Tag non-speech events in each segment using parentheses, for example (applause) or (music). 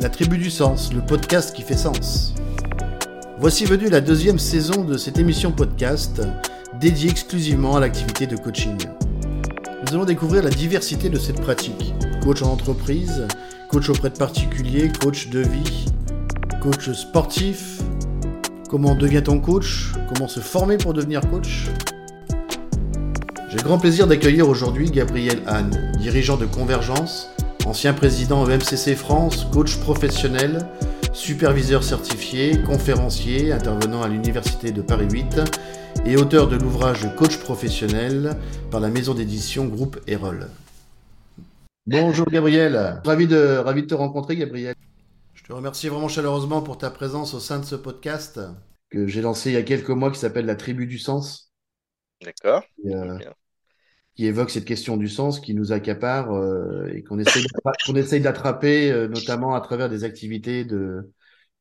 La Tribu du Sens, le podcast qui fait sens. Voici venue la deuxième saison de cette émission podcast dédiée exclusivement à l'activité de coaching. Nous allons découvrir la diversité de cette pratique. Coach en entreprise, coach auprès de particuliers, coach de vie, coach sportif, comment devient-on coach, comment se former pour devenir coach? J'ai grand plaisir d'accueillir aujourd'hui Gabriel Hahn, dirigeant de Convergence, ancien président MCC France, coach professionnel, superviseur certifié, conférencier intervenant à l'Université de Paris 8 et auteur de l'ouvrage Coach professionnel par la maison d'édition Groupe Erol. Bonjour Gabriel, ravi de, ravi de te rencontrer Gabriel. Je te remercie vraiment chaleureusement pour ta présence au sein de ce podcast que j'ai lancé il y a quelques mois qui s'appelle La Tribu du Sens. D'accord. Euh, qui évoque cette question du sens qui nous accapare euh, et qu'on essaye, qu'on essaye d'attraper, euh, notamment à travers des activités de,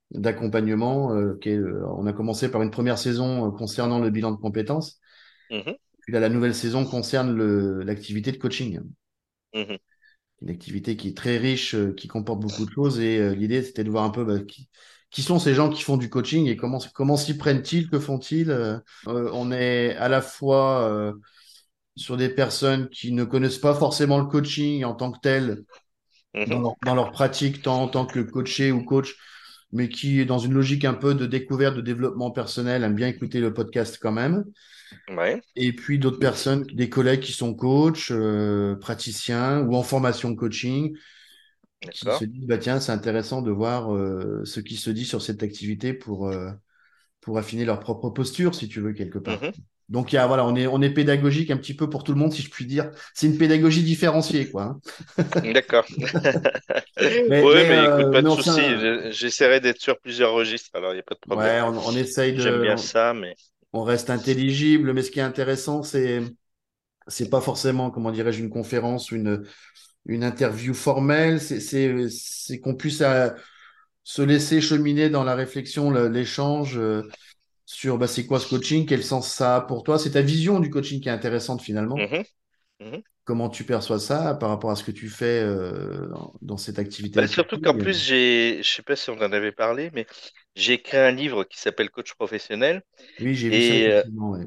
d'accompagnement. Euh, on a commencé par une première saison concernant le bilan de compétences. Mmh Puis là, la nouvelle saison concerne l'activité de coaching. Mmh une activité qui est très riche, qui comporte beaucoup de choses. Et l'idée, c'était de voir un peu bah, qui, qui sont ces gens qui font du coaching et comment, comment s'y prennent-ils, que font-ils. on est à la fois sur des personnes qui ne connaissent pas forcément le coaching en tant que tel mhm. dans leur, pratique, tant en tant que coaché ou coach, mais qui, dans une logique un peu de découverte, de développement personnel, aiment bien écouter le podcast quand même. Et puis d'autres personnes, des collègues qui sont coachs, euh, praticiens ou en formation coaching, qui se disent bah tiens c'est intéressant de voir euh, ce qui se dit sur cette activité pour euh, pour affiner leur propre posture si tu veux quelque part. Mhm. Donc, il y a, voilà, on est, on est pédagogique un petit peu pour tout le monde, si je puis dire. C'est une pédagogie différenciée, quoi. Hein. (laughs) D'accord. (laughs) oui, mais, écoute, euh, pas de souci. J'essaierai d'être sur plusieurs registres, alors il n'y a pas de problème. Ouais, on, essaye de. J'aime bien ça, mais. On reste intelligible, mais ce qui est intéressant, c'est, c'est pas forcément, comment dirais-je, une conférence ou une, une interview formelle. C'est, c'est, c'est qu'on puisse euh, se laisser cheminer dans la réflexion, l'échange. Euh, sur bah, c'est quoi ce coaching, quel sens ça a pour toi? C'est ta vision du coaching qui est intéressante finalement. Mmh mmh Comment tu perçois ça par rapport à ce que tu fais euh, dans, cette activité bah, Surtout qu'en plus, j'ai, je sais pas si on en avait parlé, mais j'ai écrit un livre qui s'appelle Coach professionnel. Oui, j'ai vu ça. Euh,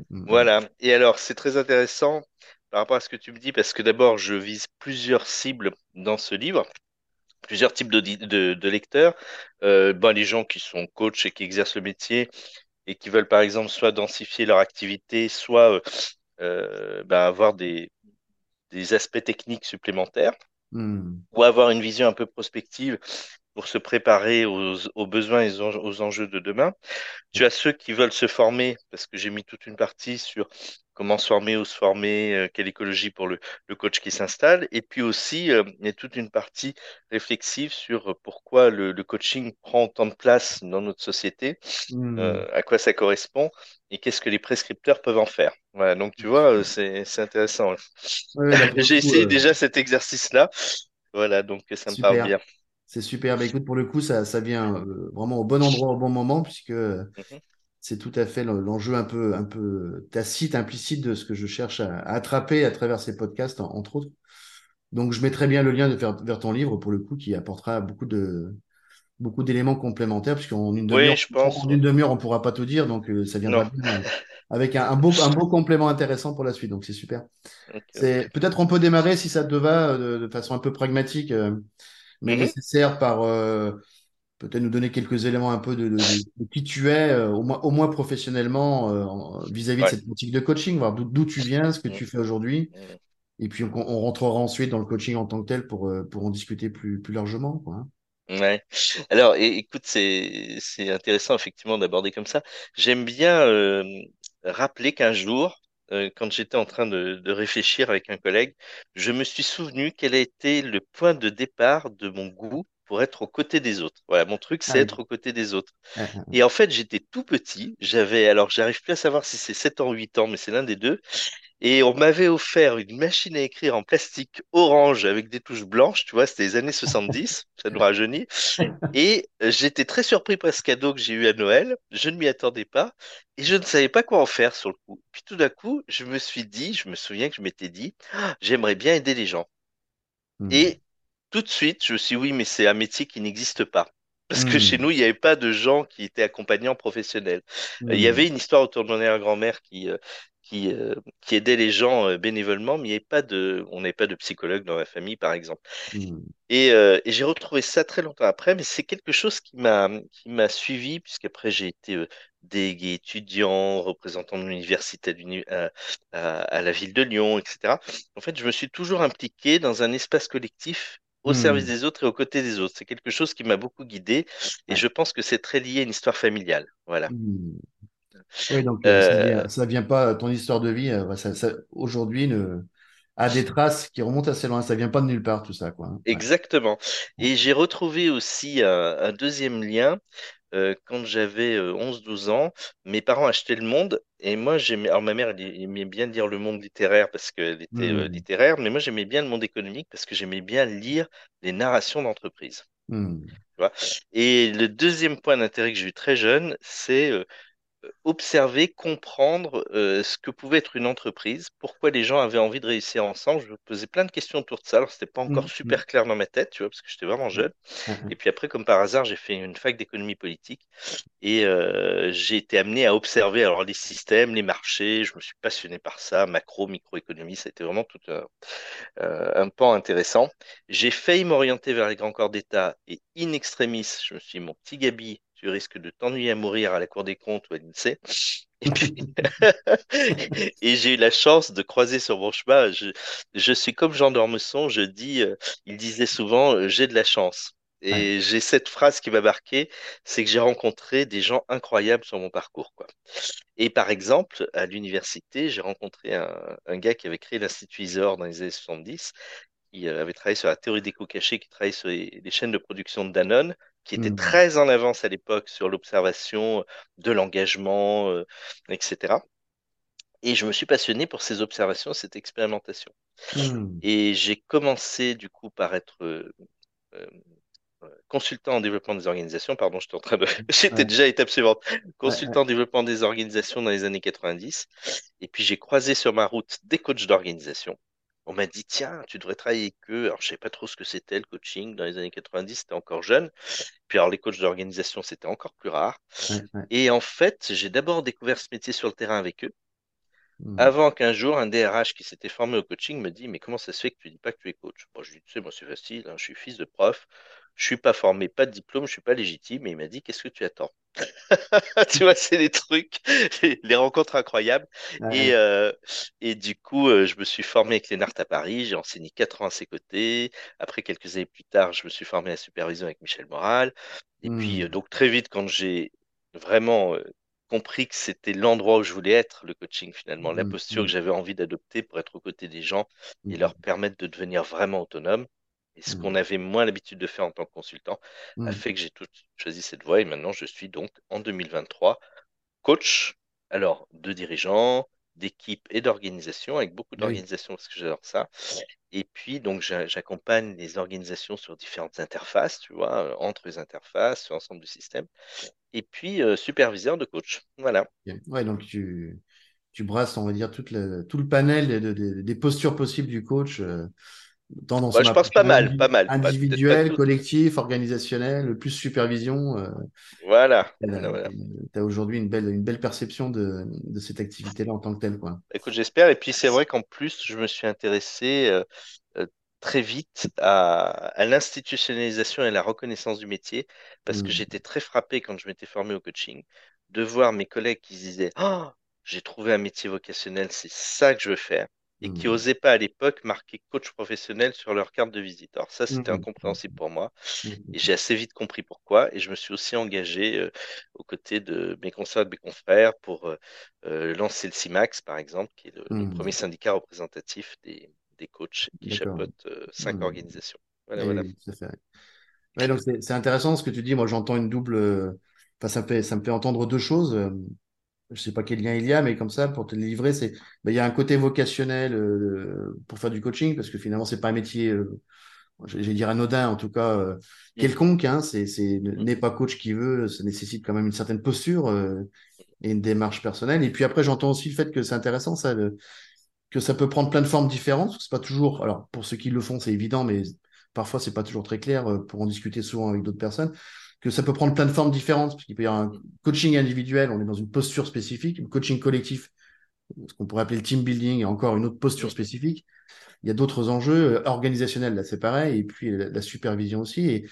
mmh, voilà. Et alors, c'est très intéressant par rapport à ce que tu me dis, parce que d'abord, je vise plusieurs cibles dans ce livre plusieurs types de, de, lecteurs. Euh, ben, les gens qui sont coachs et qui exercent le métier et qui veulent par exemple soit densifier leur activité, soit euh, euh, bah, avoir des, des, aspects techniques supplémentaires, hmm. ou avoir une vision un peu prospective pour se préparer aux, aux besoins et aux enjeux de demain. Tu as ceux qui veulent se former, parce que j'ai mis toute une partie sur comment se former, où se former, euh, quelle écologie pour le, le coach qui s'installe. Et puis aussi, euh, il y a toute une partie réflexive sur pourquoi le, le coaching prend autant de place dans notre société, euh, à quoi ça correspond et qu'est-ce que les prescripteurs peuvent en faire. Voilà, donc tu vois, c'est intéressant. (laughs) J'ai essayé déjà cet exercice-là. Voilà, donc ça me parle bien. C'est super. Bah, écoute, pour le coup, ça, ça vient vraiment au bon endroit, au bon moment, puisque mhm c'est tout à fait l'enjeu un peu, un peu tacite, implicite de ce que je cherche à, attraper à travers ces podcasts, entre autres. Donc, je mettrai bien le lien de vers, vers ton livre, pour le coup, qui apportera beaucoup de beaucoup d'éléments complémentaires, puisqu'en une demi-heure, en une demi-heure, on pourra pas tout dire, donc euh, ça viendra bien, euh, avec un, beau, un beau complément intéressant pour la suite. Donc, c'est super. C'est peut-être on peut démarrer si ça te va euh, de, façon un peu pragmatique, mais mm-hmm. nécessaire par peut-être nous donner quelques éléments un peu de, qui tu es, euh, au, moins, au moins professionnellement, euh, vis-à-vis de cette pratique de coaching, voir d'où tu viens, ce que tu fais aujourd'hui. Et puis, on, rentrera ensuite dans le coaching en tant que tel pour, euh, pour en discuter plus, plus largement. Quoi. Hein. Ouais. Alors, écoute, c'est c'est intéressant effectivement d'aborder comme ça. J'aime bien rappeler qu'un jour, quand j'étais en train de, de, réfléchir avec un collègue, je me suis souvenu quel a été le point de départ de mon goût pour être aux côtés des autres. Voilà, mon truc, c'est ah être aux côtés des autres. Ah, ah, et en fait, j'étais tout petit. J'avais, alors, j'arrive plus à savoir si c'est 7 ans ou 8 ans, mais c'est l'un des deux. Et on m'avait offert une machine à écrire en plastique orange avec des touches blanches, tu vois, c'était les années 70, ça nous rajeunit. Et j'étais très surpris par ce cadeau que j'ai eu à Noël. Je ne m'y attendais pas et je ne savais pas quoi en faire sur le coup. Puis tout d'un coup, je me suis dit, je me souviens que je m'étais dit, j'aimerais bien aider les gens. Hmm. Et tout de suite, je me suis dit, oui, mais c'est un métier qui n'existe pas. Parce que chez Hmm, nous, il n'y avait pas de gens qui étaient accompagnants professionnels. Il y hmm, avait une histoire autour de mon arrière-grand-mère qui, euh, qui, euh, qui aidait les gens euh, bénévolement, mais il n'y avait pas de, on n'avait pas de psychologue dans la famille, par exemple. hmm, Et, euh, et j'ai retrouvé ça très longtemps après, mais c'est quelque chose qui m'a qui m'a suivi, puisqu'après j'ai été délégué étudiant, représentant de l'université à, l'uni- à, à- à la ville de Lyon, etc. En fait, je me suis toujours impliqué dans un espace collectif au service hmm, des autres et aux côtés des autres. C'est quelque chose qui m'a beaucoup guidé, et je pense que c'est très lié à une histoire familiale. Voilà. hmm. Oui, donc euh, ça Euh, vient, ça vient pas, ton histoire de vie, euh, ça, ça- aujourd'hui, ne, a des traces qui remontent assez loin. Ça vient pas de nulle part, tout ça, quoi. hein. Ouais. exactement. Et j'ai retrouvé aussi un, un deuxième lien euh, quand j'avais euh, 11-12 ans, mes parents achetaient Le Monde et moi j'aimais. Alors ma mère elle aimait bien lire le monde littéraire parce qu'elle était euh, Hmm, littéraire, mais moi j'aimais bien le monde économique parce que j'aimais bien lire les narrations d'entreprise. vois? Et le deuxième point d'intérêt que j'ai eu très jeune, c'est euh, observer, comprendre euh, ce que pouvait être une entreprise, pourquoi les gens avaient envie de réussir ensemble. Je me posais plein de questions autour de ça. Alors c'était pas encore hmm. super clair dans ma tête, tu vois, parce que j'étais vraiment Ouais, jeune. Et puis après, comme par hasard, j'ai fait une fac d'économie politique et euh, j'ai été amené à observer alors les systèmes, les marchés. Je me suis passionné par ça, macro, microéconomie. Ça a été vraiment tout un, euh, un pan intéressant. J'ai failli m'orienter vers les grands corps d'État et in extremis, je me suis dit, mon petit Gabi, tu risques de t'ennuyer à mourir à la Cour des comptes ou à l'INSEE. Et puis, (laughs) et j'ai eu la chance de croiser sur mon chemin. Je, je suis comme Jean d'Ormesson, je dis, euh, il disait souvent, euh, j'ai de la chance. Ouais. Et j'ai cette phrase qui m'a marqué, c'est que j'ai rencontré des gens incroyables sur mon parcours, quoi. Et par exemple, à l'université, j'ai rencontré un, un gars qui avait créé l'Institut Isor dans les années 70, qui euh, avait travaillé sur la théorie des coûts cachés, qui travaillait sur les, les chaînes de production de Danone, qui était Hmm, très en avance à l'époque sur l'observation de l'engagement, euh, etc. Et je me suis passionné pour ces observations, cette expérimentation. hmm. Et j'ai commencé du coup par être euh, euh, consultant en développement des organisations, pardon, j'étais en train de, (laughs) j'étais Ouais, déjà à l'étape suivante, ouais, ouais. consultant en développement des organisations dans les années 90. Et puis j'ai croisé sur ma route des coachs d'organisation. On m'a dit, tiens, tu devrais travailler avec eux. Alors, je savais pas trop ce que c'était le coaching dans les années 90, c'était encore jeune. Puis, alors, les coachs d'organisation, c'était encore plus rare. ouais, ouais. Et en fait, j'ai d'abord découvert ce métier sur le terrain avec eux, Hmm, avant qu'un jour, un DRH qui s'était formé au coaching me dit, mais comment ça se fait que tu dis pas que tu es coach? Bon, je lui dis, tu sais, moi, c'est facile, hein, je suis fils de prof, je suis pas formé, pas de diplôme, je suis pas légitime. Et il m'a dit, qu'est-ce que tu attends? (laughs) Tu vois, c'est des trucs, les rencontres incroyables. ouais, Et, ouais. euh, et du coup, euh, je me suis formé avec Lénart à Paris, j'ai enseigné quatre ans à ses côtés. Après, quelques années plus tard, je me suis formé à la supervision avec Michel Moral. Et puis, euh, Hmm, donc, très vite, quand j'ai vraiment euh, compris que c'était l'endroit où je voulais être, le coaching finalement, la hmm, posture que hmm, j'avais envie d'adopter pour être aux côtés des gens et leur permettre de devenir vraiment autonomes. Et ce qu'on hmm, avait moins l'habitude de faire en tant que consultant a hmm. fait que j'ai tout choisi cette voie et maintenant je suis donc en 2023 coach, alors de dirigeants, d'équipes et d'organisations, avec beaucoup Oui. d'organisations parce que j'adore ça. Et puis donc j'a- j'accompagne les organisations sur différentes interfaces, tu vois, euh, entre les interfaces, sur l'ensemble du système. Et puis euh, superviseur de coach. Voilà. Ouais, donc tu, tu brasses, on va dire, toute la- tout le panel de- de- des postures possibles du coach, euh, dans Bah, je pense pas mal, pas mal, pas pas toutes. collective, organisationnelle, plus supervision. euh, Voilà, voilà. tu as aujourd'hui une belle, une belle perception de, de cette activité-là en tant que telle, quoi. Écoute, j'espère. Et puis c'est vrai qu'en plus, je me suis intéressé euh, euh, très vite à, à l'institutionnalisation et à la reconnaissance du métier, parce que Hmm, j'étais très frappé quand je m'étais formé au coaching, de voir mes collègues qui se disaient, Oh, j'ai trouvé un métier vocationnel, c'est ça que je veux faire, et qui hmm, n'osaient pas à l'époque marquer coach professionnel sur leur carte de visite. Alors ça, hmm, c'était hmm, incompréhensible pour moi. Et hmm, j'ai assez vite compris pourquoi. Et je me suis aussi engagé euh, aux côtés de mes consoeurs et de mes confrères pour euh, euh, lancer le CIMAX, par exemple, qui est le, le hmm. premier syndicat représentatif des, des coachs qui chapeaute euh, cinq Hmm. organisations. Voilà. Ouais, donc c'est intéressant ce que tu dis. Moi, j'entends une double. Enfin, ça me fait, ça me fait entendre deux choses. Je sais pas quel lien il y a, mais comme ça, pour te le livrer, c'est, ben, il y a un côté vocationnel euh, pour faire du coaching, parce que finalement, c'est pas un métier, euh, vais dire anodin, en tout cas euh, Mhm, quelconque. Hein, c'est, c'est mhm, n'est pas coach qui veut, ça nécessite quand même une certaine posture et une démarche personnelle. Et puis après, j'entends aussi le fait que c'est intéressant ça, le- que ça peut prendre plein de formes différentes. C'est pas toujours. Alors, pour ceux qui le font, c'est évident, mais parfois c'est pas toujours très clair pour en discuter souvent avec d'autres personnes, que ça peut prendre plein de formes différentes, parce qu'il peut y avoir un coaching individuel, on est dans une posture spécifique, un coaching collectif, ce qu'on pourrait appeler le team building, et encore une autre posture spécifique. Il y a d'autres enjeux euh, organisationnels, là c'est pareil, et puis la, la supervision aussi. Et,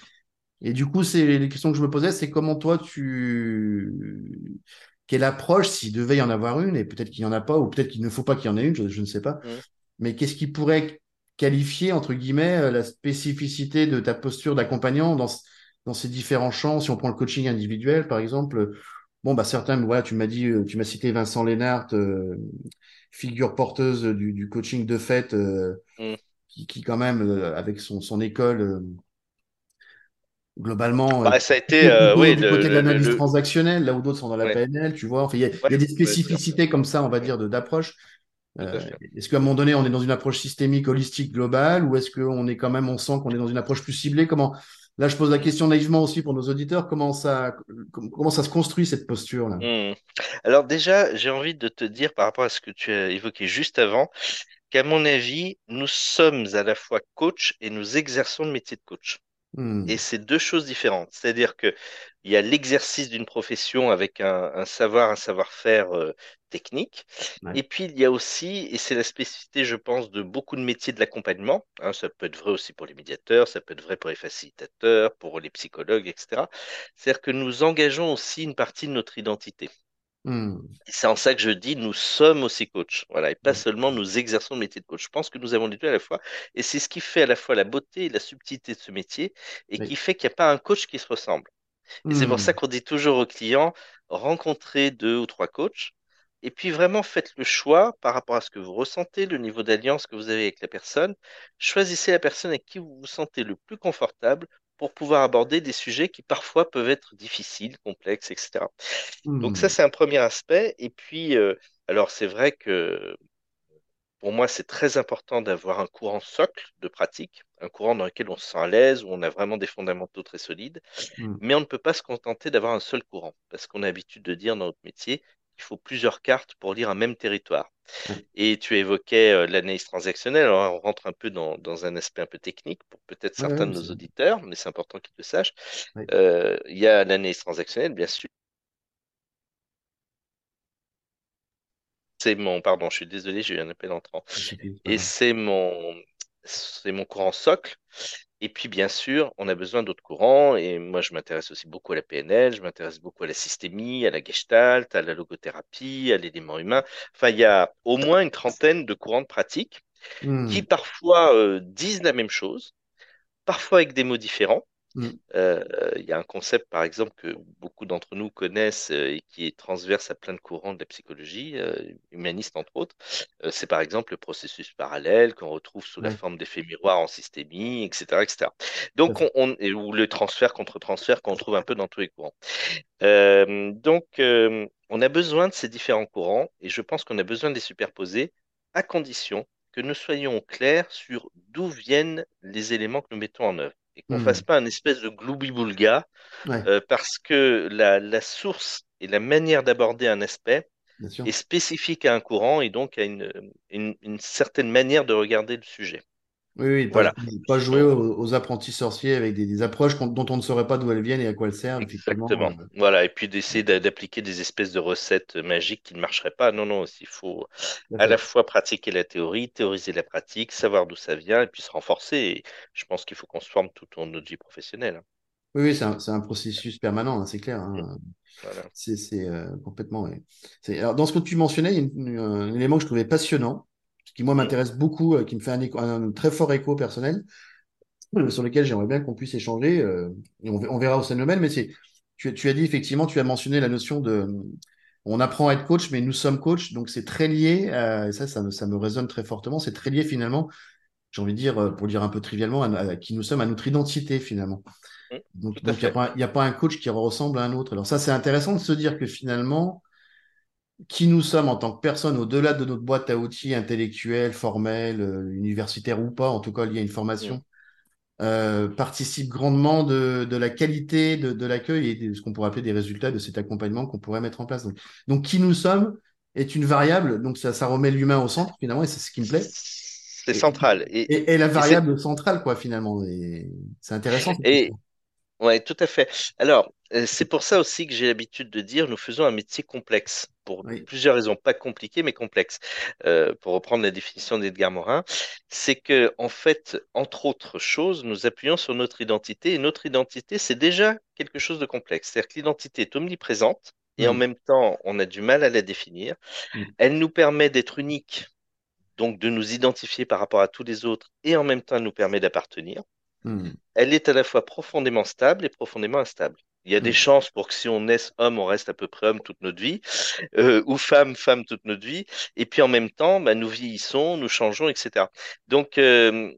et du coup, c'est les questions que je me posais, c'est comment toi tu quelle approche, s'il devait y en avoir une, et peut-être qu'il n'y en a pas, ou peut-être qu'il ne faut pas qu'il y en ait une, je, ne sais pas, Mm. mais qu'est-ce qui pourrait qualifier, entre guillemets, euh, la spécificité de ta posture d'accompagnant dans, dans ces différents champs Si on prend le coaching individuel, par exemple, bon, bah, certains, voilà, tu m'as dit, euh, tu m'as cité Vincent Lénart, euh, figure porteuse du, du coaching de fait, euh, Mm. qui, qui, quand même, euh, avec son, son école, globalement, Bah, ça a été, plutôt oui, du le, côté de l'analyse le- transactionnelle, là où d'autres sont dans la ouais, PNL, tu vois. Enfin, il y a, il ouais, y a des ouais, spécificités comme ça, on va dire, d'approche. Euh, est-ce qu'à un moment donné, on est dans une approche systémique, holistique, globale, ou est-ce qu'on est quand même, on sent qu'on est dans une approche plus ciblée? Comment, là, je pose la question naïvement aussi pour nos auditeurs, comment ça, com- comment ça se construit cette posture-là? Mm. Alors déjà, j'ai envie de te dire par rapport à ce que tu as évoqué juste avant, qu'à mon avis, nous sommes à la fois coach et nous exerçons le métier de coach. Et Hmm, c'est deux choses différentes. C'est-à-dire que il y a l'exercice d'une profession avec un, un savoir, un savoir-faire euh, technique. ouais. Et puis il y a aussi, et c'est la spécificité, je pense, de beaucoup de métiers de l'accompagnement. hein, ça peut être vrai aussi pour les médiateurs, ça peut être vrai pour les facilitateurs, pour les psychologues, etc. C'est-à-dire que nous engageons aussi une partie de notre identité. Et c'est en ça que je dis, nous sommes aussi coachs. Voilà, et pas seulement nous exerçons le métier de coach. Je pense que nous avons les deux à la fois. Et c'est ce qui fait à la fois la beauté et la subtilité de ce métier et qui fait qu'il n'y a pas un coach qui se ressemble. Et c'est pour ça Hmm, qu'on dit toujours aux clients, rencontrez deux ou trois coachs. Et puis vraiment faites le choix par rapport à ce que vous ressentez, le niveau d'alliance que vous avez avec la personne. Choisissez la personne avec qui vous vous sentez le plus confortable pour pouvoir aborder des sujets qui parfois peuvent être difficiles, complexes, etc. Donc ça, hmm, c'est un premier aspect. Et puis, euh, alors c'est vrai que pour moi, c'est très important d'avoir un courant socle de pratique, un courant dans lequel on se sent à l'aise, où on a vraiment des fondamentaux très solides. hmm, Mais on ne peut pas se contenter d'avoir un seul courant, parce qu'on a l'habitude de dire dans notre métier qu'il faut plusieurs cartes pour lire un même territoire. ouais. Et tu évoquais euh, l'analyse transactionnelle, alors on rentre un peu dans, dans un aspect un peu technique pour peut-être certains de nos auditeurs, mais c'est important qu'ils le sachent. Euh, il y a l'analyse transactionnelle, bien sûr. C'est mon, pardon, je suis désolé, j'ai eu un appel entrant. Pas Et c'est mon, c'est mon courant socle. Et puis, bien sûr, on a besoin d'autres courants. Et moi, je m'intéresse aussi beaucoup à la PNL, je m'intéresse beaucoup à la systémie, à la gestalt, à la logothérapie, à l'élément humain. Enfin, il y a au moins une trentaine de courants de pratique qui Hmm, parfois euh, disent la même chose, parfois avec des mots différents. Hmm, Euh, il y a un concept, par exemple, que beaucoup d'entre nous connaissent euh, et qui est transverse à plein de courants de la psychologie, euh, humaniste entre autres. Euh, c'est par exemple le processus parallèle qu'on retrouve sous la forme d'effets miroirs en systémie, etc., etc. Donc, on, on- et- ou le transfert contre transfert qu'on trouve un peu dans tous les courants. Euh, donc, euh, on a besoin de ces différents courants et je pense qu'on a besoin de les superposer à condition que nous soyons au clair sur d'où viennent les éléments que nous mettons en œuvre et qu'on ne fasse Hmm, pas un espèce de gloubi-boulga ouais, euh, parce que la, la source et la manière d'aborder un aspect est spécifique à un courant et donc à une, une, une certaine manière de regarder le sujet. Oui, oui, pas, Voilà. pas jouer aux, aux apprentis sorciers avec des, des approches dont on ne saurait pas d'où elles viennent et à quoi elles servent. Exactement. euh, Voilà. Et puis d'essayer d'a- d'appliquer des espèces de recettes magiques qui ne marcheraient pas. Non, non, il faut à la fois pratiquer la théorie, théoriser la pratique, savoir d'où ça vient et puis se renforcer. Et je pense qu'il faut qu'on se forme tout au long de notre vie professionnelle. hein. Oui, oui, c'est un, processus permanent, hein, c'est clair. Hein. Voilà. C'est euh, complètement. ouais. Alors, dans ce que tu mentionnais, il y a une- une- un élément que je trouvais passionnant, qui moi m'intéresse beaucoup, euh, qui me fait un, écho- un très fort écho personnel, euh, sur lequel j'aimerais bien qu'on puisse échanger. euh, et on, on verra au sein de nous-mêmes, mais c'est, tu, tu as dit effectivement, tu as mentionné la notion de. On apprend à être coach, mais nous sommes coach, donc c'est très lié, à- et ça, ça me, ça me résonne très fortement, c'est très lié finalement, j'ai envie de dire, pour le dire un peu trivialement, à, à qui nous sommes, à notre identité finalement. Donc, il n'y a pas un coach qui ressemble à un autre. Alors ça, c'est intéressant de se dire que finalement, qui nous sommes en tant que personne, au-delà de notre boîte à outils intellectuelle, formelle, euh, universitaire ou pas, en tout cas liée à une formation, euh, participe grandement de, de la qualité de, de l'accueil et de ce qu'on pourrait appeler des résultats de cet accompagnement qu'on pourrait mettre en place. Donc, donc qui nous sommes est une variable, donc ça, ça remet l'humain au centre finalement, et c'est ce qui me plaît. c'est central. Et, et, et la variable centrale, quoi, finalement. C'est intéressant et, Ouais, tout à fait. Alors, euh, c'est pour ça aussi que j'ai l'habitude de dire, nous faisons un métier complexe, pour Oui. plusieurs raisons, pas compliqué, mais complexe. Euh, pour reprendre la définition d'Edgar Morin, c'est que, en fait, entre autres choses, nous appuyons sur notre identité, et notre identité, c'est déjà quelque chose de complexe. C'est-à-dire que l'identité est omniprésente, et en Mm, même temps, on a du mal à la définir. mm, Elle nous permet d'être unique, donc de nous identifier par rapport à tous les autres, et en même temps, elle nous permet d'appartenir mm, elle est à la fois profondément stable et profondément instable. Il y a des mm. chances pour que si on naisse homme, on reste à peu près homme toute notre vie, euh, ou femme, femme toute notre vie. Et puis en même temps, bah, nous vieillissons, nous changeons, etc. Donc euh,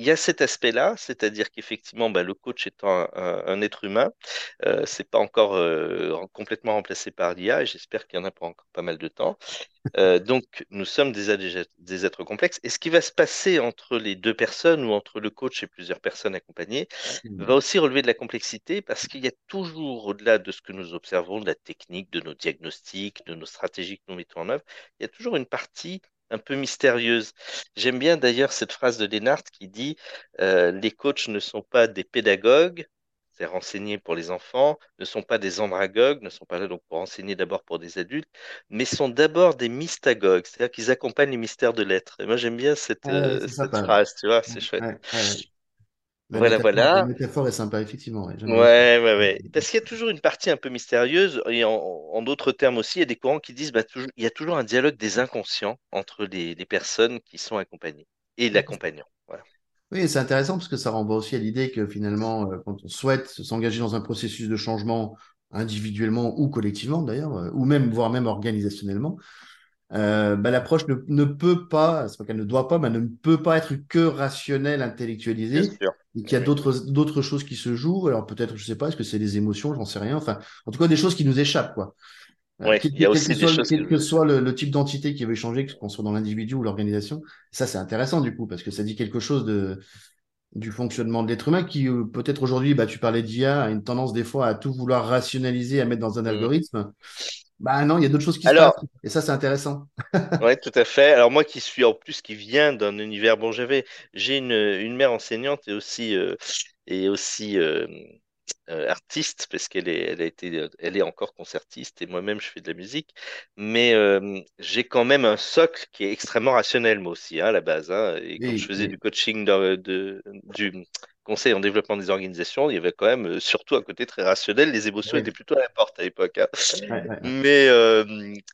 il y a cet aspect-là, c'est-à-dire qu'effectivement, bah, le coach étant un, un- un être humain, euh, c'est pas encore euh, complètement remplacé par l'IA, et j'espère qu'il y en a pour encore pas mal de temps. Euh, donc, nous sommes des, des êtres complexes. Et ce qui va se passer entre les deux personnes ou entre le coach et plusieurs personnes accompagnées va aussi relever de la complexité parce qu'il y a toujours, au-delà de ce que nous observons, de la technique, de nos diagnostics, de nos stratégies que nous mettons en œuvre, il y a toujours une partie un peu mystérieuse. J'aime bien d'ailleurs cette phrase de Lennart qui dit euh, Les coachs ne sont pas des pédagogues, c'est renseigner pour les enfants, ne sont pas des andragogues, ne sont pas là donc pour enseigner d'abord pour des adultes, mais sont d'abord des mystagogues, c'est-à-dire qu'ils accompagnent les mystères de l'être. Et moi j'aime bien cette, ouais, euh, cette phrase, tu vois, c'est chouette. ouais, ouais, ouais. La Voilà, métaphore, la voilà. métaphore est sympa, effectivement. ouais. Ouais, ouais, ouais. Parce qu'il y a toujours une partie un peu mystérieuse, et en, en d'autres termes aussi, il y a des courants qui disent bah, toujours, il y a toujours un dialogue des inconscients entre les, les personnes qui sont accompagnées et l'accompagnant. Voilà. Oui, c'est intéressant parce que ça renvoie aussi à l'idée que finalement, euh, quand on souhaite s'engager dans un processus de changement individuellement ou collectivement d'ailleurs, euh, ou même, voire même organisationnellement, euh, bah, l'approche ne, ne peut pas, c'est pas qu'elle ne doit pas, mais ne peut pas être que rationnelle, Bien intellectualisée, sûr. et qu'il y a d'autres d'autres choses qui se jouent. Alors peut-être, je sais pas, est-ce que c'est les émotions, j'en sais rien. Enfin, en tout cas, des choses qui nous échappent, quoi. Euh, Ouais, quel, que soit, le- choses que quel que je... soit le, le type d'entité qui veut changer, qu'on soit dans l'individu ou l'organisation, ça c'est intéressant du coup, parce que ça dit quelque chose de, du fonctionnement de l'être humain qui euh, peut-être aujourd'hui, bah, tu parlais d'IA, a une tendance des fois à tout vouloir rationaliser, à mettre dans un Hmm. algorithme. Bah non, il y a d'autres choses qui se passent. Alors, Et ça c'est intéressant. (laughs) ouais, tout à fait. Alors moi qui suis en plus qui vient d'un univers, bon, j'avais, j'ai une, une mère enseignante et aussi, euh, et aussi euh, euh, artiste parce qu'elle est, elle a été, elle est encore concertiste et moi-même je fais de la musique, mais j'ai quand même un socle qui est extrêmement rationnel moi aussi hein, à la base. hein. et quand je Oui, faisais du oui, coaching de, de- du conseil en développement des organisations, il y avait quand même euh, surtout un côté très rationnel. Les émotions oui. étaient plutôt à la porte à l'époque. hein. Mais euh,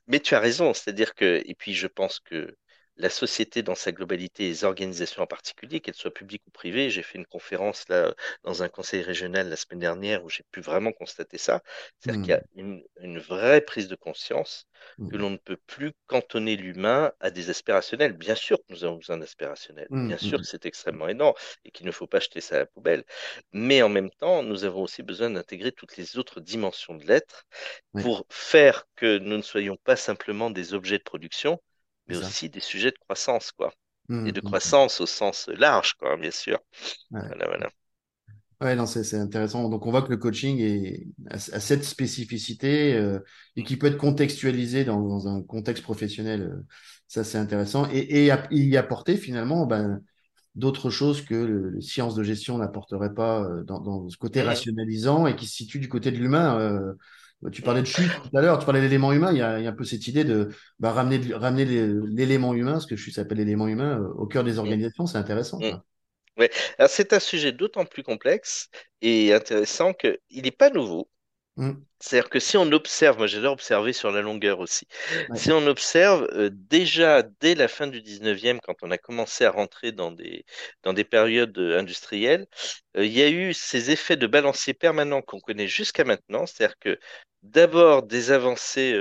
mais tu as raison, c'est-à-dire que et puis je pense que la société dans sa globalité, les organisations en particulier, qu'elles soient publiques ou privées, j'ai fait une conférence là dans un conseil régional la semaine dernière où j'ai pu vraiment constater ça. C'est-à-dire qu'il y a Hmm, une, une vraie prise de conscience que hmm, l'on ne peut plus cantonner l'humain à des aspects rationnels. Bien sûr que nous avons besoin d'aspects rationnels, hmm, bien sûr que c'est extrêmement aidant et qu'il ne faut pas jeter ça à la poubelle. Mais en même temps, nous avons aussi besoin d'intégrer toutes les autres dimensions de l'être Oui, pour faire que nous ne soyons pas simplement des objets de production, mais ça. aussi des sujets de croissance, quoi. Et de hmm, hmm. croissance au sens large, quoi, bien sûr. Ouais. Voilà, voilà. Ouais, non, c'est intéressant. Donc, on voit que le coaching est, a, a cette spécificité euh, et qui peut être contextualisé dans, dans un contexte professionnel. euh, ça, c'est intéressant. Et, et y apporter finalement ben, d'autres choses que le, le science de gestion n'apporterait pas euh, dans, dans ce côté rationalisant et qui se situe du côté de l'humain. euh. Tu parlais de chute tout à l'heure, tu parlais de l'élément humain. Il y a, il y a un peu cette idée de bah, ramener, l'élément humain, ce que chute s'appelle l'élément humain, euh, au cœur des mhm, organisations. C'est intéressant, ça. Ouais. Alors, c'est un sujet d'autant plus complexe et intéressant qu'il n'est pas nouveau. Hmm. C'est-à-dire que si on observe, moi j'adore observer sur la longueur aussi, Ouais. si on observe euh, déjà dès la fin du 19e, quand on a commencé à rentrer dans des, dans des périodes euh, industrielles, euh, il y a eu ces effets de balancier permanent qu'on connaît jusqu'à maintenant, c'est-à-dire que d'abord des avancées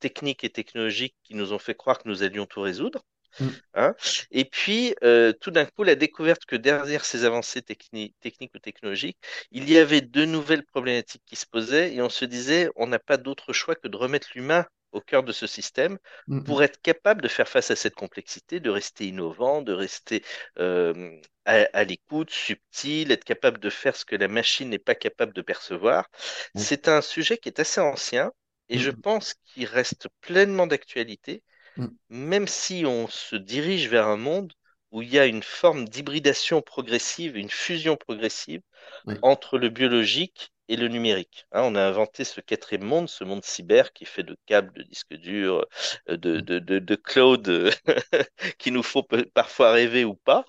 techniques et technologiques qui nous ont fait croire que nous allions tout résoudre, Hmm. Hein Et puis, euh, tout d'un coup, la découverte que derrière ces avancées techni- techniques ou technologiques, il y avait de nouvelles problématiques qui se posaient et on se disait, on n'a pas d'autre choix que de remettre l'humain au cœur de ce système Hmm. pour Hmm. être capable de faire face à cette complexité, de rester innovant, de rester euh, à, à l'écoute, subtil, être capable de faire ce que la machine n'est pas capable de percevoir. C'est un sujet qui est assez ancien et je pense qu'il reste pleinement d'actualité Hmm. même si on se dirige vers un monde où il y a une forme d'hybridation progressive, une fusion progressive entre le biologique et le numérique. Hein, on a inventé ce quatrième monde, ce monde cyber qui est fait de câbles, de disques durs, euh, de, de, de, de cloud euh, (laughs) qui nous faut parfois rêver ou pas.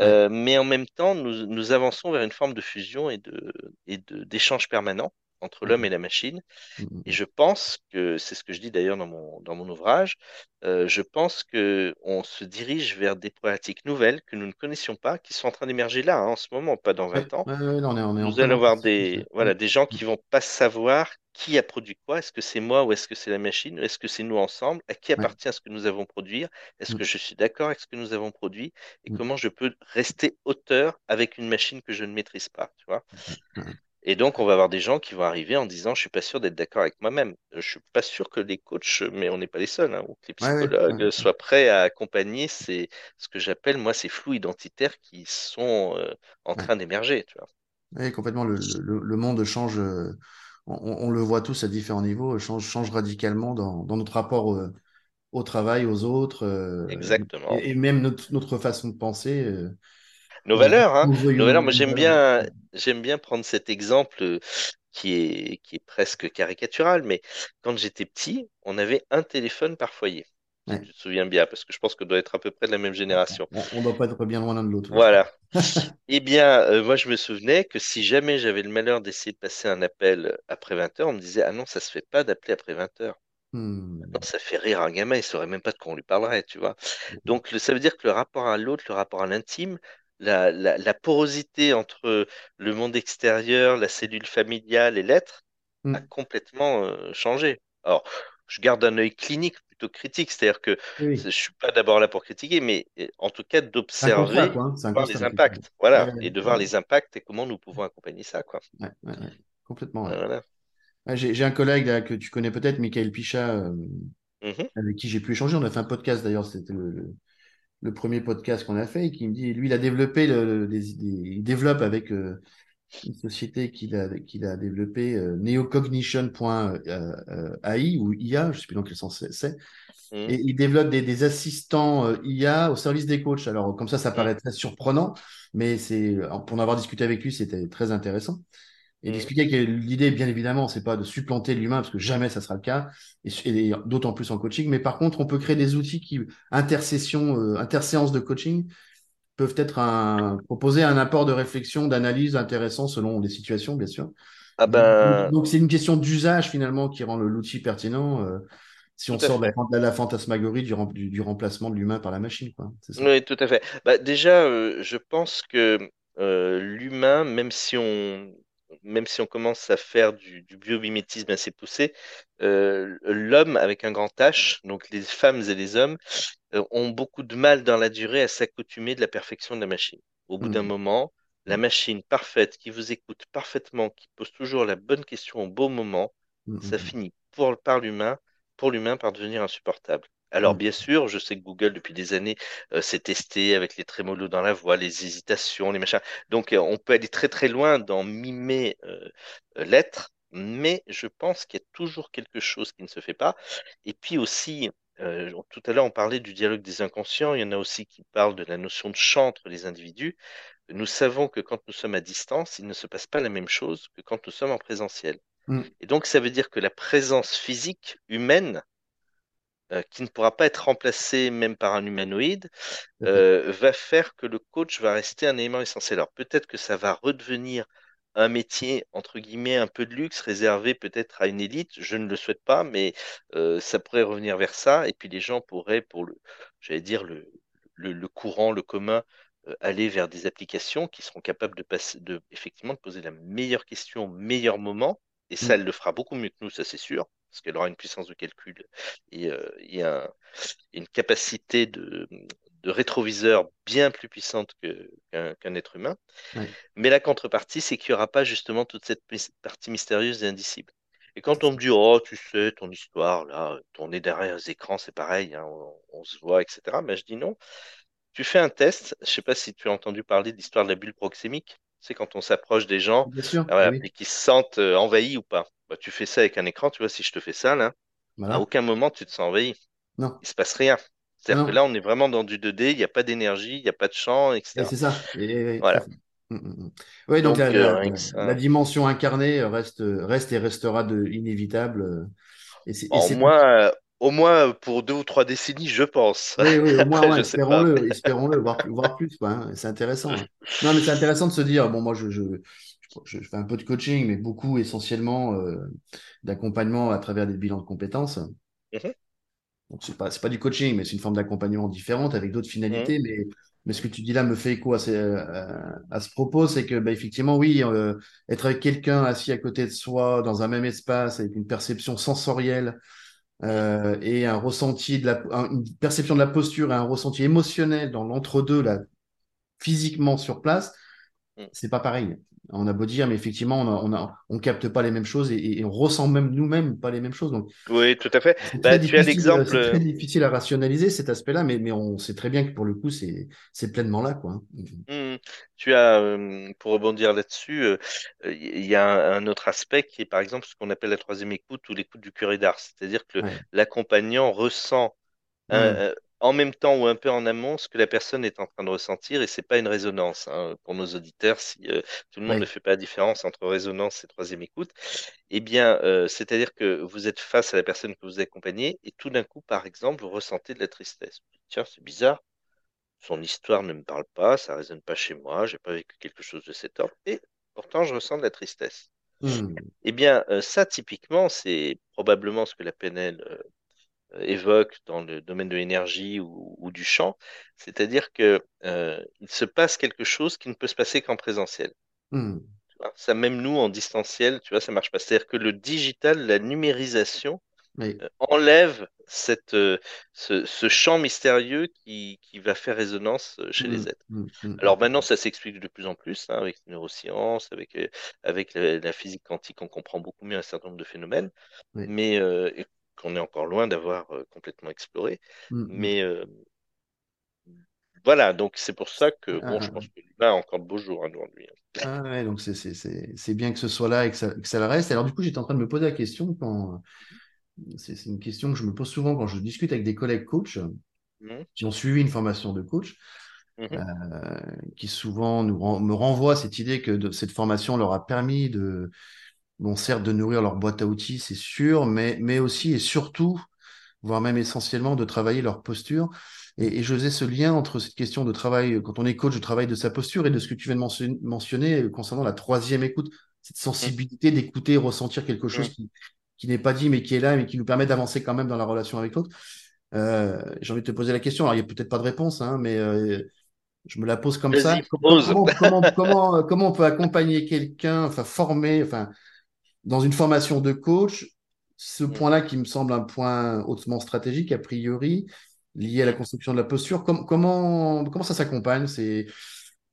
Euh, mais en même temps, nous, nous avançons vers une forme de fusion et de, et de, d'échange permanent entre l'homme et la machine. mm, mm, Et je pense que, c'est ce que je dis d'ailleurs dans mon, dans mon ouvrage, euh, je pense que on se dirige vers des problématiques nouvelles que nous ne connaissions pas, qui sont en train d'émerger là, hein, en ce moment, pas dans ouais, 20 ans ouais, ouais, là, on est, on est en nous allons avoir des, voilà, des gens qui vont pas savoir qui a produit quoi. Est-ce que c'est moi ou est-ce que c'est la machine? Est-ce que c'est nous ensemble? À qui ouais, appartient ce que nous avons produit? Est-ce que je suis d'accord avec ce que nous avons produit? Et mm, comment je peux rester auteur avec une machine que je ne maîtrise pas, tu vois? Et donc, on va avoir des gens qui vont arriver en disant, je suis pas sûr d'être d'accord avec moi-même. Je suis pas sûr que les coachs, mais on n'est pas les seuls, hein, ou que les Ouais, ouais, ouais, psychologues ouais. soient prêts à accompagner ces, ce que j'appelle, moi, ces flous identitaires qui sont, euh, en train d'émerger. Ouais, complètement, le, le, le monde change, euh, on, on le voit tous à différents niveaux, change, change radicalement dans, dans notre rapport au, au travail, aux autres, euh, Exactement. et, et même notre, notre façon de penser, Nos valeurs, hein. Nos valeurs, moi j'aime bien, j'aime bien prendre cet exemple euh, qui est, qui est presque caricatural, mais quand j'étais petit, on avait un téléphone par foyer. Si Ouais. tu te souviens bien, parce que je pense qu'on doit être à peu près de la même génération. On, on doit pas être bien loin l'un de l'autre. Voilà. (laughs) Eh bien, euh, moi je me souvenais que si jamais j'avais le malheur d'essayer de passer un appel après 20 heures, on me disait, ah non, ça se fait pas d'appeler après 20 heures. Hmm. Maintenant, ça fait rire un gamin, il saurait même pas de quoi on lui parlerait, tu vois. Donc, le- ça veut dire que le rapport à l'autre, le rapport à l'intime, la, la, la porosité entre le monde extérieur, la cellule familiale et l'être a Hmm. complètement euh, changé. Alors, je garde un œil clinique plutôt critique, c'est-à-dire que Oui, je oui. suis pas d'abord là pour critiquer, mais euh, en tout cas d'observer, hein. Les impacts, voilà, ouais, et de ouais, voir les impacts et comment nous pouvons accompagner ça, quoi. Complètement. Voilà. Ouais, j'ai, un collègue là, que tu connais peut-être, Michael Pichat, euh, Mhm, avec qui j'ai pu échanger. On a fait un podcast d'ailleurs, c'était le, le- le premier podcast qu'on a fait, et qui me dit, lui, il a développé le, des, des- il développe avec euh, une société qu'il a, qu'il a développée, euh, neocognition.ai ou IA, je sais plus dans quel sens c'est, mhm, et il développe des, des assistants euh, IA au service des coachs. Alors, comme ça, ça mhm, paraît très surprenant, mais c'est, pour en avoir discuté avec lui, c'était très intéressant. Et mhm. d'expliquer que l'idée, bien évidemment, c'est pas de supplanter l'humain, parce que jamais ça sera le cas, et, et d'autant plus en coaching. Mais par contre, on peut créer des outils qui, intercession, euh, interséances de coaching, peuvent être un, proposer un apport de réflexion, d'analyse intéressant selon les situations, bien sûr. Ah Donc, ben, donc c'est une question d'usage finalement qui rend l'outil pertinent. euh, si on tout sort de la, fantasmagorie du, rem- du, du remplacement de l'humain par la machine, quoi. Ça. Oui, tout à fait. Bah, déjà, euh, je pense que euh, l'humain, même si on, même si on commence à faire du, du biomimétisme assez poussé, euh, l'homme avec un grand H, donc les femmes et les hommes, euh, ont beaucoup de mal dans la durée à s'accoutumer de la perfection de la machine. Au bout d'un Mm, moment, la mm, machine parfaite qui vous écoute parfaitement, qui pose toujours la bonne question au bon moment, mm, ça finit pour, par l'humain, pour l'humain par devenir insupportable. Alors mm, bien sûr, je sais que Google depuis des années euh, s'est testé avec les trémolos dans la voix, les hésitations, les machins. Donc euh, on peut aller très très loin dans mimer euh, l'être, mais je pense qu'il y a toujours quelque chose qui ne se fait pas. Et puis aussi, tout à l'heure on parlait du dialogue des inconscients, il y en a aussi qui parlent de la notion de champ entre les individus. Nous savons que quand nous sommes à distance, il ne se passe pas la même chose que quand nous sommes en présentiel. mm, Et donc, ça veut dire que la présence physique humaine, euh, qui ne pourra pas être remplacée même par un humanoïde, fait. euh, va faire que le coach va rester un élément essentiel. Alors, peut-être que ça va redevenir un métier, entre guillemets, un peu de luxe, réservé peut-être à une élite. Je ne le souhaite pas, mais euh, ça pourrait revenir vers ça. Et puis, les gens pourraient, pour le, j'allais dire, le, le, le courant, le commun, euh, aller vers des applications qui seront capables de passer, de, effectivement, de poser la meilleure question au meilleur moment. Et ça, Mm, elle le fera beaucoup mieux que nous, ça c'est sûr, parce qu'elle aura une puissance de calcul et, euh, et un- une capacité de, de rétroviseur bien plus puissante qu'un être humain. Mais la contrepartie, c'est qu'il n'y aura pas justement toute cette partie mystérieuse et indicible. Et quand on me dit, oh, tu sais, ton histoire, là, on est derrière les écrans, c'est pareil, hein, on, on se voit, etc. Mais je dis non. Tu fais un test, je sais pas si tu as entendu parler de l'histoire de la bulle proxémique. C'est quand on s'approche des gens, sûr, ah, oui. et qu'ils se sentent euh, envahis ou pas. Bah, tu fais ça avec un écran, tu vois, si je te fais ça, là, à aucun moment tu te sens envahi. Non. Il se passe rien. C'est-à-dire que là, on est vraiment dans du 2D, il n'y a pas d'énergie, il n'y a pas de champ, et etc. c'est ça. Et, Voilà. fait. Mm, mm, mm. Oui, donc euh, la, dimension incarnée reste, reste et restera de, inévitable. euh, Et c'est, et Bon, c'est moi, euh, au moins pour deux ou trois décennies, je pense. Oui, oui, au moins, (laughs) ouais, espérons-le, espérons-le, voire, plus- voire plus, quoi, hein. C'est intéressant. hein. (laughs) Non, mais c'est intéressant de se dire, bon, moi, je, je, je, fais un peu de coaching, mais beaucoup, essentiellement, euh, d'accompagnement à travers des bilans de compétences. Mhm, Donc, c'est pas, pas du coaching, mais c'est une forme d'accompagnement différente avec d'autres mhm, finalités. Mais, mais ce que tu dis là me fait écho à, ce- à, à ce propos, c'est que, bah, effectivement, oui, euh, être avec quelqu'un assis à côté de soi, dans un même espace, avec une perception sensorielle, euh, et un ressenti de la, un- une perception de la posture et un ressenti émotionnel dans l'entre-deux, là, physiquement sur place, mhm. c'est pas pareil. On a beau dire, mais effectivement, on a, on a- on capte pas les mêmes choses et, et on ressent même nous-mêmes pas les mêmes choses. Donc, Oui, tout à fait. c'est très Bah, tu as difficile, euh, l'exemple. c'est euh, très difficile à rationaliser cet aspect-là, mais, mais on sait très bien que pour le coup, c'est, pleinement là, quoi. hein. hmm, tu as, euh, pour rebondir là-dessus, euh, euh, il y a un, un autre aspect qui est par exemple ce qu'on appelle la troisième écoute ou l'écoute du curé d'art. C'est-à-dire que Ouais. l'accompagnant ressent un- un- en même temps ou un peu en amont ce que la personne est en train de ressentir et c'est pas une résonance hein, pour nos auditeurs si euh, tout le monde ne fait pas la différence entre résonance et troisième écoute. Eh bien euh, c'est-à-dire que vous êtes face à la personne que vous accompagnez et tout d'un coup par exemple vous ressentez de la tristesse. Tiens c'est bizarre. Son histoire ne me parle pas ça résonne pas chez moi j'ai pas vécu quelque chose de cet ordre et pourtant je ressens de la tristesse. Hum, eh bien euh, ça typiquement c'est probablement ce que la PNL évoque dans le domaine de l'énergie ou, ou du champ, c'est-à-dire que euh, il se passe quelque chose qui ne peut se passer qu'en présentiel. tu vois. Ça, même nous, en distanciel, tu vois, ça marche pas. C'est-à-dire que le digital, la numérisation, oui. euh, enlève cette, euh, ce, ce champ mystérieux qui, qui va faire résonance euh, chez les Hum, êtres. hum, Alors maintenant, ça s'explique de plus en plus hein, avec les neurosciences, avec, euh, avec la, la physique quantique, on comprend beaucoup mieux un certain nombre de phénomènes, Oui. mais euh, qu'on est encore loin d'avoir euh, complètement exploré. Hum, hum. Mais euh, voilà, donc c'est pour ça que, Ah, bon, je ah, pense que l'humain a encore de beaux jours hein, lui. hein. ah, ouais, donc c'est bien que ce soit là et que ça, que ça le reste. Alors du coup, j'étais en train de me poser la question quand c'est une question que je me pose souvent quand je discute avec des collègues coachs Mhm, qui ont suivi une formation de coach, euh, qui souvent nous me renvoient cette idée que de- cette formation leur a permis de, bon, certes, de nourrir leur boîte à outils, c'est sûr, mais, mais aussi et surtout, voire même essentiellement, de travailler leur posture. Et, et je faisais ce lien entre cette question de travail, quand on est coach, de travail de sa posture et de ce que tu viens de mention- mentionner concernant la troisième écoute, cette sensibilité d'écouter, ressentir quelque chose mhm. qui, qui n'est pas dit, mais qui est là, mais qui nous permet d'avancer quand même dans la relation avec l'autre. Euh, j'ai envie de te poser la question. Alors, il n'y a peut-être pas de réponse, hein, mais euh, je me la pose comme ça. Comment, comment, comment, euh, comment on peut accompagner quelqu'un, enfin former, enfin dans une formation de coach, ce Mhm, point-là qui me semble un point hautement stratégique a priori lié à la construction de la posture. Com- comment, comment ça s'accompagne? C'est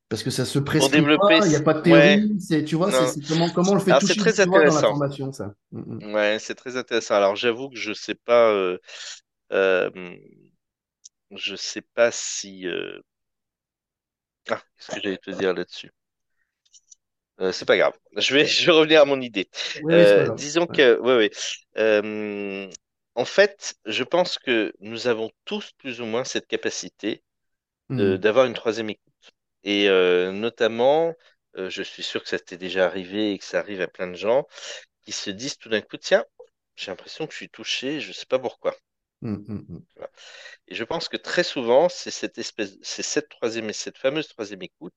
parce que ça se prescrit pas, il n'y a pas de théorie. Tu vois, c'est comment, comment on le fait Alors toucher très dans la formation, ça. Mm, mm. Ouais, c'est très intéressant. Alors j'avoue que je sais pas, euh, euh, je sais pas si. euh, Ah, qu'est-ce que j'allais te dire là-dessus? Euh, c'est pas grave. Je vais, je vais revenir à mon idée. Oui, oui, Euh, disons que, ouais, ouais. Euh, en fait, je pense que nous avons tous plus ou moins cette capacité de- Mm, d'avoir une troisième écoute. Et notamment, je suis sûr que ça t'est déjà arrivé et que ça arrive à plein de gens qui se disent tout d'un coup, tiens, j'ai l'impression que je suis touché, je sais pas pourquoi. mm, mm, mm. Voilà. Et je pense que très souvent, c'est cette espèce, c'est cette troisième et cette fameuse troisième écoute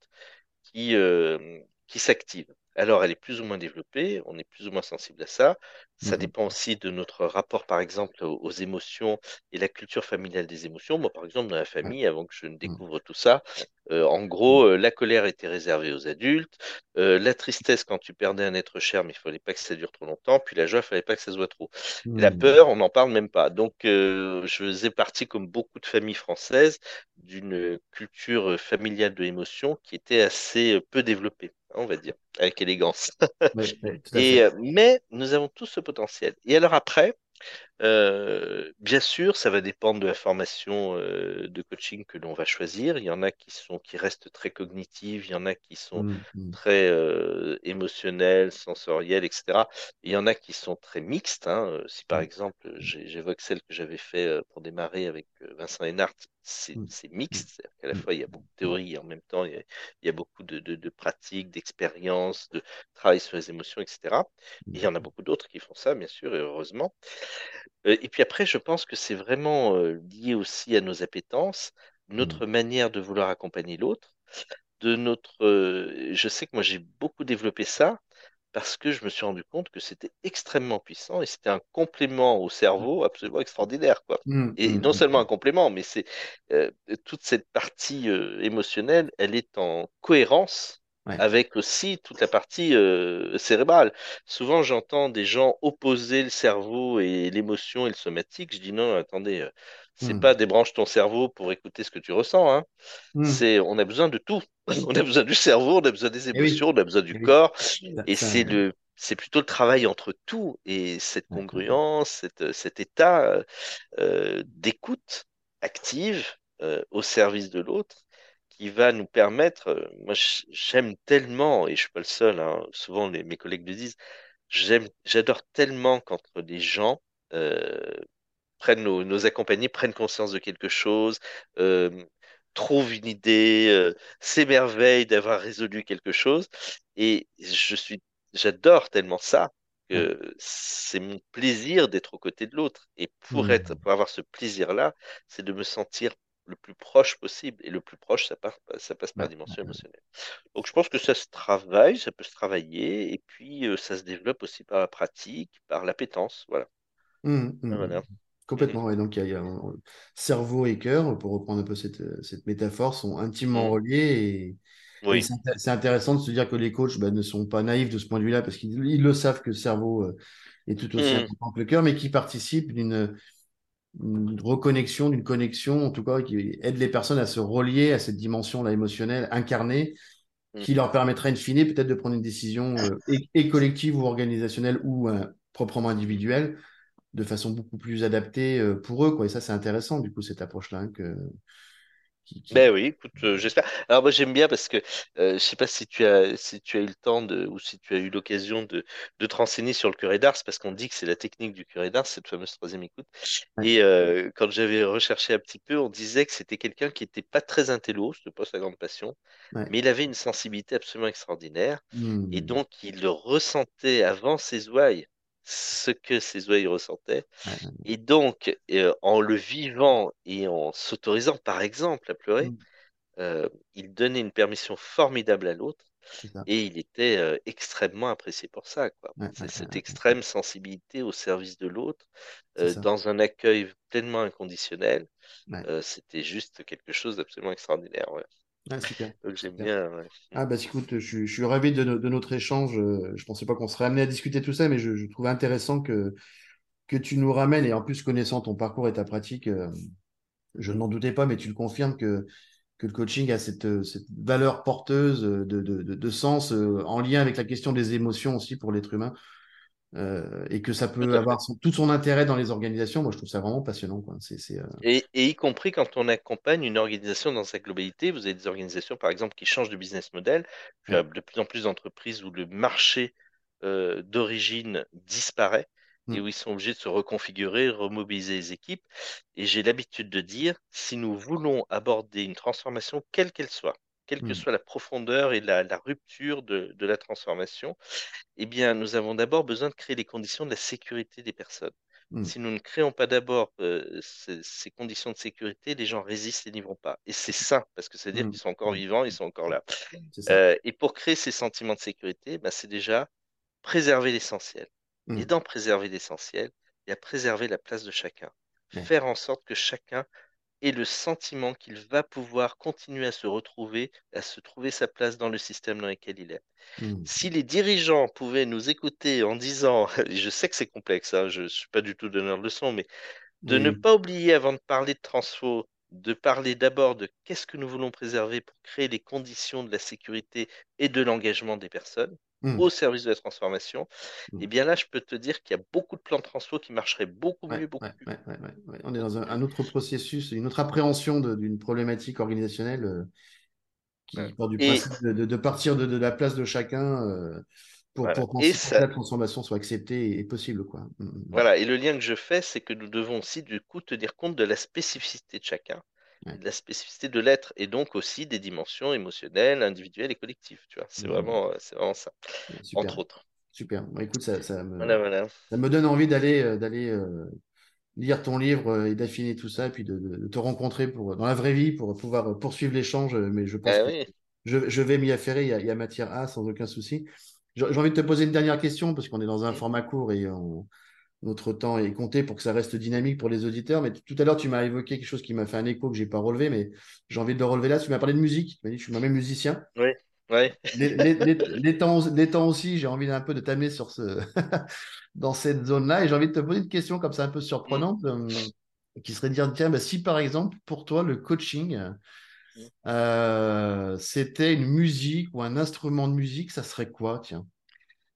qui, euh, qui s'active. Alors, elle est plus ou moins développée, on est plus ou moins sensible à ça. Ça Mm, dépend aussi de notre rapport, par exemple, aux, aux émotions et la culture familiale des émotions. Moi, par exemple, dans la famille, avant que je ne Mm, découvre tout ça, euh, en gros, euh, la colère était réservée aux adultes, euh, la tristesse quand tu perdais un être cher, mais il fallait pas que ça dure trop longtemps, puis la joie, il fallait pas que ça soit trop. Et la mm. peur, on n'en parle même pas. Donc, je faisais partie, comme beaucoup de familles françaises, d'une culture familiale de l'émotion qui était assez peu développée, on va dire, avec élégance. Et, euh, mais nous avons tous ce potentiel. Et alors après, Euh, bien sûr, ça va dépendre de la formation euh, de coaching que l'on va choisir. Il y en a qui sont qui restent très cognitives, il y en a qui sont Mm, mm, très euh, émotionnelles, sensorielles, etc. Il y en a qui sont très mixtes. hein. Euh, Si par mm, exemple, j'évoque celle que j'avais fait pour démarrer avec Vincent Hénart, c'est mixte, c'est-à-dire qu'à la fois il y a beaucoup de théorie et en même temps il y a, il y a beaucoup de, de, de pratiques, d'expériences, de travail sur les émotions, etc. Et il y en a beaucoup d'autres qui font ça, bien sûr, et heureusement. Euh, Et puis après, je pense que c'est vraiment euh, lié aussi à nos appétences, mm, notre manière de vouloir accompagner l'autre, de notre. euh, je sais que moi j'ai beaucoup développé ça parce que je me suis rendu compte que c'était extrêmement puissant et c'était un complément au cerveau absolument extraordinaire, quoi. mm, Et non seulement un complément, mais c'est euh, toute cette partie euh, émotionnelle, elle est en cohérence Ouais. avec aussi toute la partie euh, cérébrale. Souvent, j'entends des gens opposer le cerveau et l'émotion et le somatique. Je dis non, attendez, euh, c'est Mm, pas débranche ton cerveau pour écouter ce que tu ressens, hein. mm. C'est, on a besoin de tout. (laughs) On a besoin du cerveau, on a besoin des Eh oui, émotions, on a besoin du eh corps. Ça, Et c'est le, c'est plutôt le travail entre tout et cette congruence, cette, cet état euh, euh, d'écoute active euh, au service de l'autre qui va nous permettre. euh, moi, j'aime tellement, et je suis pas le seul, hein, souvent les- mes collègues le disent, j'aime, j'adore tellement quand les gens euh, prennent nos, nos accompagnés, prennent conscience de quelque chose, euh, trouvent une idée, euh, s'émerveillent d'avoir résolu quelque chose. Et je suis, j'adore tellement ça que c'est mon plaisir d'être aux côtés de l'autre. Et pour être, Mm. pour avoir ce plaisir-là, c'est de me sentir le plus proche possible. Et le plus proche, ça passe, ça passe par la dimension émotionnelle. Donc je pense que ça se travaille, ça peut se travailler, et puis euh, ça se développe aussi par la pratique, par l'appétence. Voilà. Mm, mm, mm. Voilà. Complètement. ouais. Donc, il y a, il y a un- cerveau et cœur, pour reprendre un peu cette, cette métaphore, sont intimement reliés. Et, et Oui. c'est int- c'est intéressant de se dire que les coachs bah, ne sont pas naïfs de ce point de vue-là, parce qu'ils ils le savent que le cerveau euh, est tout aussi important que le cœur, mais qui participent d'une une reconnexion, d'une connexion, en tout cas, qui aide les personnes à se relier à cette dimension-là émotionnelle incarnée, qui Mhm. leur permettra in fine peut-être de prendre une décision euh, et, et collective ou organisationnelle ou euh, proprement individuelle de façon beaucoup plus adaptée euh, pour eux, quoi. Et ça, c'est intéressant, du coup, cette approche-là, hein, que, qui, qui... Ben oui, écoute, euh, j'espère. Alors moi j'aime bien parce que euh, je sais pas si tu as si tu as eu le temps de ou si tu as eu l'occasion de, de te renseigner sur le curé d'Ars parce qu'on dit que c'est la technique du curé d'Ars, cette fameuse troisième écoute. Et euh, quand j'avais recherché un petit peu, on disait que c'était quelqu'un qui était pas très intello, c'était pas sa grande passion, ouais. mais il avait une sensibilité absolument extraordinaire et Hmm. donc il le ressentait avant ses ouailles, ce que ses ouailles ressentaient. Et donc, euh, en le vivant et en s'autorisant, par exemple, à pleurer, Hmm. euh, il donnait une permission formidable à l'autre et il était euh, extrêmement apprécié pour ça, quoi. Ouais, ouais, cette ouais. extrême sensibilité au service de l'autre, euh, dans un accueil pleinement inconditionnel. Euh, c'était juste quelque chose d'absolument extraordinaire, Ouais, super. Donc j'aime bien, ouais. Ah bah écoute, je, suis je suis ravi de, no- de notre échange. Euh, Je pensais pas qu'on serait amené à discuter tout ça, mais je, je trouvais intéressant que, que tu nous ramènes, et en plus connaissant ton parcours et ta pratique, euh, je n'en doutais pas, mais tu le confirmes que, que le coaching a cette, euh, cette valeur porteuse de, de, de, de sens en lien avec la question des émotions aussi pour l'être humain, euh, et que ça peut avoir son- tout son intérêt dans les organisations. Moi, je trouve ça vraiment passionnant, quoi. Euh, Et, et y compris quand on accompagne une organisation dans sa globalité, vous avez des organisations, par exemple, qui changent de business model. Ouais. de plus en plus d'entreprises où le marché euh, d'origine disparaît et Mm, où ils sont obligés de se reconfigurer, remobiliser les équipes. Et j'ai l'habitude de dire, si nous voulons aborder une transformation, quelle qu'elle soit, quelle que mm, soit la profondeur et la, la rupture de, de la transformation, eh bien, nous avons d'abord besoin de créer les conditions de la sécurité des personnes. mm, Si nous ne créons pas d'abord euh, ces, ces conditions de sécurité, les gens résistent et n'y vont pas. Et c'est ça, parce que c'est-à-dire mm, qu'ils sont encore vivants, ils sont encore là. Euh, et pour créer ces sentiments de sécurité, bah, c'est déjà préserver l'essentiel. Et dans préserver l'essentiel, il y a préserver la place de chacun. Faire en sorte que chacun ait le sentiment qu'il va pouvoir continuer à se retrouver, à se trouver sa place dans le système dans lequel il est. Mm. Si les dirigeants pouvaient nous écouter en disant, et (laughs) je sais que c'est complexe, hein, je ne suis pas du tout donneur de leçons, mais de ne pas oublier avant de parler de transfo, de parler d'abord de qu'est-ce que nous voulons préserver pour créer les conditions de la sécurité et de l'engagement des personnes. Hmm. au service de la transformation, et bien là, je peux te dire qu'il y a beaucoup de plans de transfo qui marcheraient beaucoup Ouais, mieux, beaucoup ouais, ouais. On est dans un, un autre processus, une autre appréhension d'une problématique organisationnelle euh, qui part du principe de, de- de partir de, de la place de chacun euh, pour, voilà. pour, Et penser- pour que la transformation soit acceptée et, et possible, quoi. Hmm. voilà. Et le lien que je fais, c'est que nous devons aussi du coup tenir compte de la spécificité de chacun. De la spécificité de l'être, et donc aussi des dimensions émotionnelles, individuelles et collectives. Tu vois, c'est hmm. vraiment, euh, c'est vraiment ça, Super, entre autres. super. Bon, écoute, ça, ça me, Voilà, voilà. ça me donne envie d'aller euh, d'aller euh, lire ton livre et d'affiner tout ça, et puis de, te rencontrer pour, dans la vraie vie pour pouvoir poursuivre l'échange. Mais je pense Ah que oui. je, je vais m'y affairer, il y a, il y a matière à, sans aucun souci. J'ai envie de te poser une dernière question, parce qu'on est dans un Mm. format court et on- notre temps est compté pour que ça reste dynamique pour les auditeurs. Mais tout à l'heure, tu m'as évoqué quelque chose qui m'a fait un écho que j'ai pas relevé, mais j'ai envie de le relever là. Tu m'as parlé de musique. Tu m'as dit, je suis moi-même musicien. Oui, oui. Les, les- les- les temps, les temps aussi, j'ai envie d'un peu de t'amener sur ce, (laughs) dans cette zone-là. Et j'ai envie de te poser une question comme ça un peu Mm, surprenante, euh, qui serait de dire, tiens, bah, si par exemple, pour toi, le coaching, mm. euh, c'était une musique ou un instrument de musique, ça serait quoi, tiens?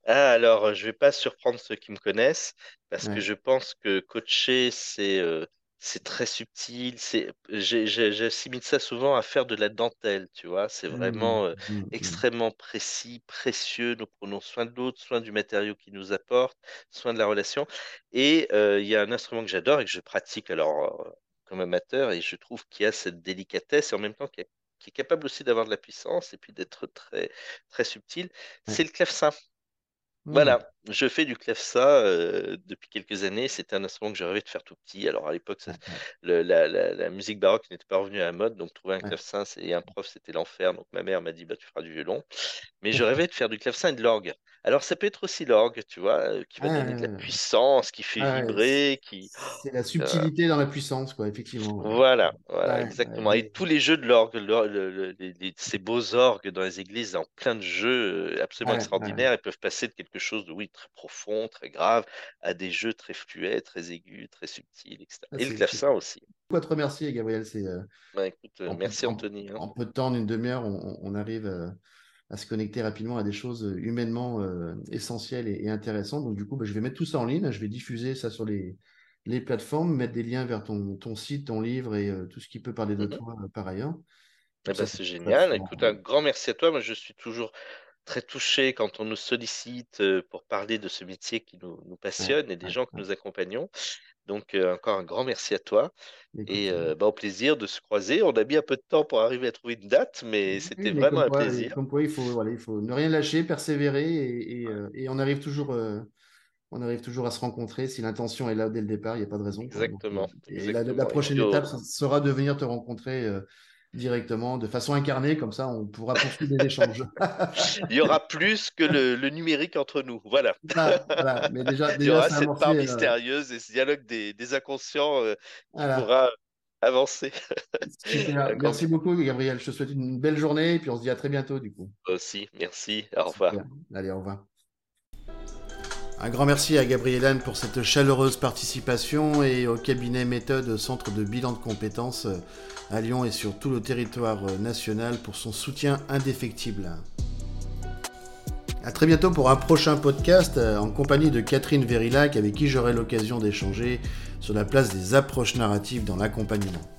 Ah, alors, euh, je vais pas surprendre ceux qui me connaissent parce que je pense que coacher, c'est euh, c'est très subtil. C'est, j'ai- j'ai- j'assimile ça souvent à faire de la dentelle, tu vois? C'est Mm, vraiment euh, mm, mm. extrêmement précis, précieux. Nous prenons soin de l'autre, soin du matériau qu'il nous apporte, soin de la relation. Et euh, il y a un instrument que j'adore et que je pratique alors euh, comme amateur et je trouve qu'il y a cette délicatesse et en même temps qui est, qui est capable aussi d'avoir de la puissance et puis d'être très très subtil. Ouais. C'est le clavecin. Mm, Voilà, je fais du clavecin euh, depuis quelques années. C'était un instrument que je rêvais de faire tout petit. Alors à l'époque, ça- le- la, la- la musique baroque n'était pas revenue à la mode, donc trouver un clavecin et un prof, c'était l'enfer. Donc ma mère m'a dit, bah, tu feras du violon. Mais je rêvais de faire du clavecin et de l'orgue. Alors ça peut être aussi l'orgue, tu vois, qui va donner de la Ah, puissance, qui fait ah, vibrer, qui... c'est la euh, subtilité dans la puissance, quoi, effectivement. Voilà, voilà, exactement. Et tous les jeux de l'orgue, l'or- le- le- les- les- ces beaux orgues dans les églises, en plein de jeux absolument extraordinaires, ils peuvent passer de quelque chose de, oui, très profond, très grave, à des jeux très fluets, très aigus, très subtils, etc. Ah, Et le clavecin aussi. quoi te remercier, Gabriel? C'est euh, Bah, écoute, euh, peu, merci en, Anthony. hein. en peu de temps, en une demi-heure, on, on arrive euh, à se connecter rapidement à des choses humainement euh, essentielles et, et intéressantes. Donc, du coup, bah, je vais mettre tout ça en ligne. Je vais diffuser ça sur les, les plateformes, mettre des liens vers ton, ton site, ton livre et euh, tout ce qui peut parler de Mhm. toi euh, par ailleurs. Eh ben, c'est génial. Écoute, un grand merci à toi. Moi, je suis toujours très touché quand on nous sollicite pour parler de ce métier qui nous, passionne et des gens que nous accompagnons. Donc, euh, encore un grand merci à toi. Et euh, bah, au plaisir de se croiser. On a mis un peu de temps pour arriver à trouver une date, mais c'était vraiment un plaisir. comme quoi il faut, voilà, il faut ne rien lâcher, persévérer et, et, Ouais, euh, et on arrive toujours. on arrive toujours à se rencontrer. Si l'intention est là dès le départ, il n'y a pas de raison, quoi. Exactement, la, la exactement. Et prochaine étape sera de venir te rencontrer directement, de façon incarnée, comme ça on pourra poursuivre les échanges. (laughs) il y aura plus que le, le numérique entre nous. Voilà. Voilà. Mais déjà, Il y déjà aura cette part euh, mystérieuse et ce dialogue des, des inconscients euh, qui pourra avancer. (laughs) Super. (laughs) Merci beaucoup, Gabriel. Je te souhaite une belle journée et puis on se dit à très bientôt, du coup. aussi. Merci. Au revoir. Super. Allez, au revoir. Un grand merci à Gabriel Anne pour cette chaleureuse participation et au cabinet méthode Centre de bilan de compétences euh, à Lyon et sur tout le territoire euh, national pour son soutien indéfectible. À très bientôt pour un prochain podcast euh, en compagnie de Catherine Verillac avec qui j'aurai l'occasion d'échanger sur la place des approches narratives dans l'accompagnement.